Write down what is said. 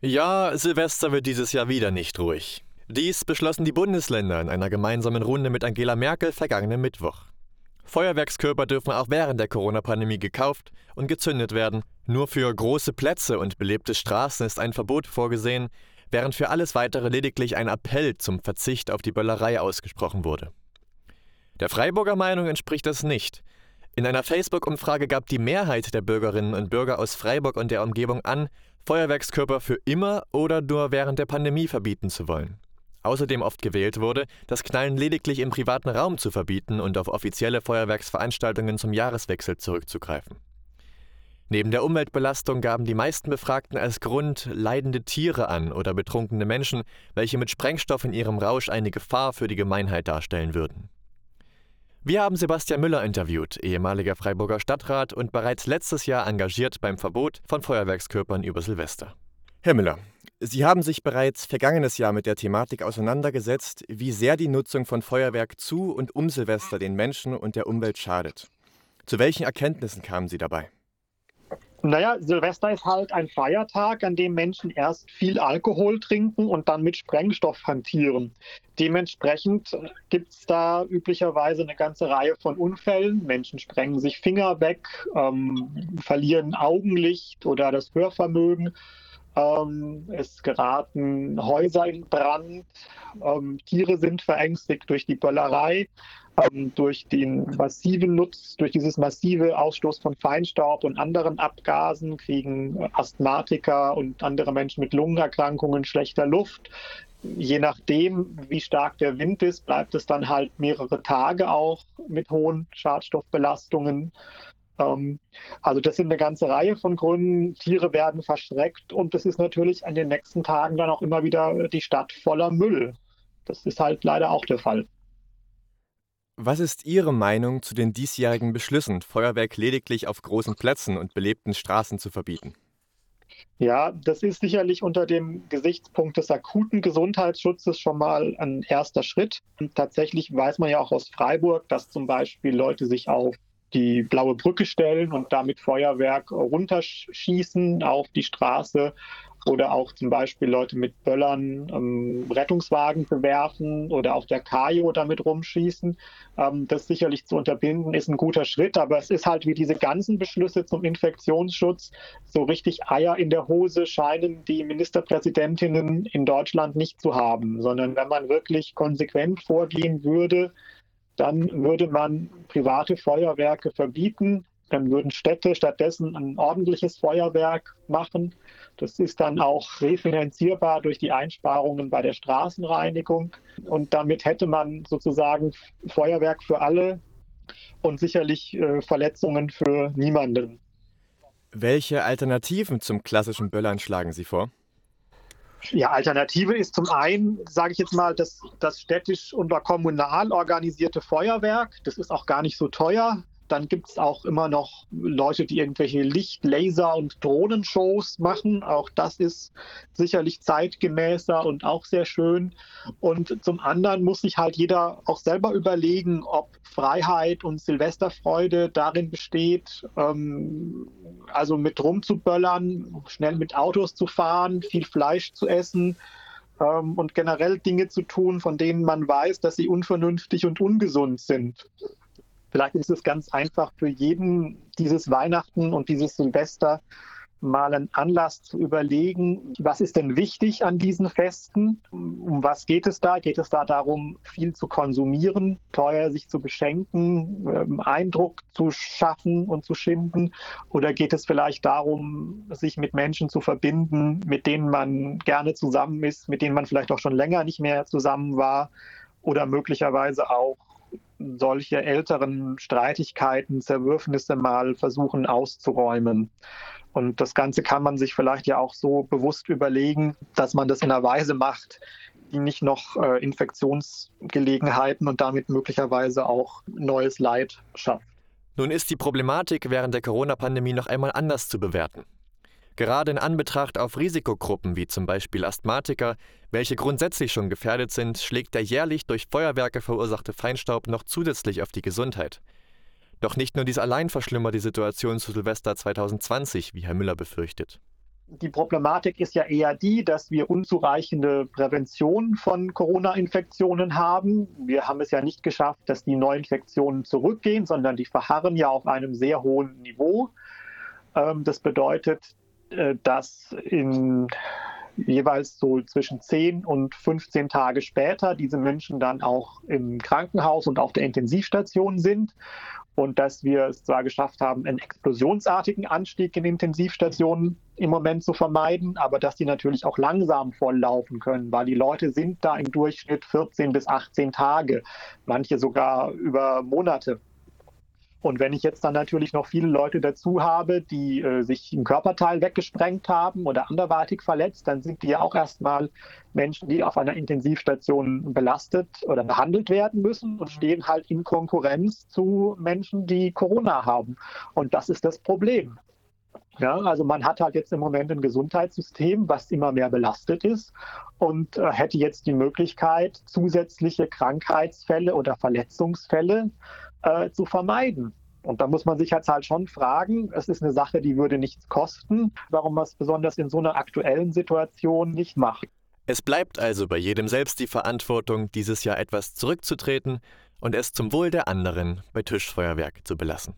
Ja, Silvester wird dieses Jahr wieder nicht ruhig. Dies beschlossen die Bundesländer in einer gemeinsamen Runde mit Angela Merkel vergangenen Mittwoch. Feuerwerkskörper dürfen auch während der Corona-Pandemie gekauft und gezündet werden. Nur für große Plätze und belebte Straßen ist ein Verbot vorgesehen, während für alles weitere lediglich ein Appell zum Verzicht auf die Böllerei ausgesprochen wurde. Der Freiburger Meinung entspricht das nicht. In einer Facebook-Umfrage gab die Mehrheit der Bürgerinnen und Bürger aus Freiburg und der Umgebung an, Feuerwerkskörper für immer oder nur während der Pandemie verbieten zu wollen. Außerdem oft gewählt wurde, das Knallen lediglich im privaten Raum zu verbieten und auf offizielle Feuerwerksveranstaltungen zum Jahreswechsel zurückzugreifen. Neben der Umweltbelastung gaben die meisten Befragten als Grund leidende Tiere an oder betrunkene Menschen, welche mit Sprengstoff in ihrem Rausch eine Gefahr für die Gemeinheit darstellen würden. Wir haben Sebastian Müller interviewt, ehemaliger Freiburger Stadtrat und bereits letztes Jahr engagiert beim Verbot von Feuerwerkskörpern über Silvester. Herr Müller, Sie haben sich bereits vergangenes Jahr mit der Thematik auseinandergesetzt, wie sehr die Nutzung von Feuerwerk zu und um Silvester den Menschen und der Umwelt schadet. Zu welchen Erkenntnissen kamen Sie dabei? Naja, Silvester ist halt ein Feiertag, an dem Menschen erst viel Alkohol trinken und dann mit Sprengstoff hantieren. Dementsprechend gibt es da üblicherweise eine ganze Reihe von Unfällen. Menschen sprengen sich Finger weg, ähm, verlieren Augenlicht oder das Hörvermögen. Ähm, es geraten Häuser in Brand. Ähm, Tiere sind verängstigt durch die Böllerei ähm, durch den massiven Nutz, durch dieses massive Ausstoß von Feinstaub und anderen Abgasen kriegen Asthmatiker und andere Menschen mit Lungenerkrankungen schlechter Luft. Je nachdem, wie stark der Wind ist, bleibt es dann halt mehrere Tage auch mit hohen Schadstoffbelastungen. Ähm, also das sind eine ganze Reihe von Gründen. Tiere werden verschreckt und es ist natürlich an den nächsten Tagen dann auch immer wieder die Stadt voller Müll. Das ist halt leider auch der Fall. Was ist Ihre Meinung zu den diesjährigen Beschlüssen, Feuerwerk lediglich auf großen Plätzen und belebten Straßen zu verbieten? Ja, das ist sicherlich unter dem Gesichtspunkt des akuten Gesundheitsschutzes schon mal ein erster Schritt. Und tatsächlich weiß man ja auch aus Freiburg, dass zum Beispiel Leute sich auf die blaue Brücke stellen und damit Feuerwerk runterschießen auf die Straße oder auch zum Beispiel Leute mit Böllern ähm, Rettungswagen bewerfen oder auf der Kajo damit rumschießen. Ähm, das sicherlich zu unterbinden ist ein guter Schritt, aber es ist halt wie diese ganzen Beschlüsse zum Infektionsschutz, so richtig Eier in der Hose scheinen die Ministerpräsidentinnen in Deutschland nicht zu haben, sondern wenn man wirklich konsequent vorgehen würde, dann würde man private Feuerwerke verbieten, dann würden Städte stattdessen ein ordentliches Feuerwerk machen. Das ist dann auch refinanzierbar durch die Einsparungen bei der Straßenreinigung. Und damit hätte man sozusagen Feuerwerk für alle und sicherlich äh, Verletzungen für niemanden. Welche Alternativen zum klassischen Böllern schlagen Sie vor? Ja, Alternative ist zum einen, sage ich jetzt mal, das, das städtisch oder kommunal organisierte Feuerwerk. Das ist auch gar nicht so teuer. Dann gibt es auch immer noch Leute, die irgendwelche Licht-, Laser- und Drohnenshows machen. Auch das ist sicherlich zeitgemäßer und auch sehr schön. Und zum anderen muss sich halt jeder auch selber überlegen, ob Freiheit und Silvesterfreude darin besteht, ähm, also mit rumzuböllern, schnell mit Autos zu fahren, viel Fleisch zu essen ähm, und generell Dinge zu tun, von denen man weiß, dass sie unvernünftig und ungesund sind. Vielleicht ist es ganz einfach für jeden dieses Weihnachten und dieses Silvester mal ein Anlass zu überlegen, was ist denn wichtig an diesen Festen? Um was geht es da? Geht es da darum, viel zu konsumieren, teuer sich zu beschenken, ähm, Eindruck zu schaffen und zu schinden? Oder geht es vielleicht darum, sich mit Menschen zu verbinden, mit denen man gerne zusammen ist, mit denen man vielleicht auch schon länger nicht mehr zusammen war? Oder möglicherweise auch solche älteren Streitigkeiten, Zerwürfnisse mal versuchen auszuräumen. Und das Ganze kann man sich vielleicht ja auch so bewusst überlegen, dass man das in einer Weise macht, die nicht noch äh, Infektionsgelegenheiten und damit möglicherweise auch neues Leid schafft. Nun ist die Problematik während der Corona-Pandemie noch einmal anders zu bewerten. Gerade in Anbetracht auf Risikogruppen wie zum Beispiel Asthmatiker, welche grundsätzlich schon gefährdet sind, schlägt der jährlich durch Feuerwerke verursachte Feinstaub noch zusätzlich auf die Gesundheit. Doch nicht nur dies allein verschlimmert die Situation zu Silvester 2020, wie Herr Müller befürchtet. Die Problematik ist ja eher die, dass wir unzureichende Prävention von Corona-Infektionen haben. Wir haben es ja nicht geschafft, dass die Neuinfektionen zurückgehen, sondern die verharren ja auf einem sehr hohen Niveau. Ähm, das bedeutet, dass in jeweils so zwischen 10 und 15 Tage später diese Menschen dann auch im Krankenhaus und auf der Intensivstation sind und dass wir es zwar geschafft haben, einen explosionsartigen Anstieg in Intensivstationen im Moment zu vermeiden, aber dass die natürlich auch langsam volllaufen können, weil die Leute sind da im Durchschnitt 14 bis 18 Tage, manche sogar über Monate und wenn ich jetzt dann natürlich noch viele Leute dazu habe, die äh, sich ein Körperteil weggesprengt haben oder anderweitig verletzt, dann sind die ja auch erstmal Menschen, die auf einer Intensivstation belastet oder behandelt werden müssen und stehen halt in Konkurrenz zu Menschen, die Corona haben. Und das ist das Problem. Ja, also man hat halt jetzt im Moment ein Gesundheitssystem, was immer mehr belastet ist und äh, hätte jetzt die Möglichkeit, zusätzliche Krankheitsfälle oder Verletzungsfälle äh, zu vermeiden. Und da muss man sich jetzt halt schon fragen, es ist eine Sache, die würde nichts kosten, warum man es besonders in so einer aktuellen Situation nicht macht. Es bleibt also bei jedem selbst die Verantwortung, dieses Jahr etwas zurückzutreten und es zum Wohl der anderen bei Tischfeuerwerk zu belassen.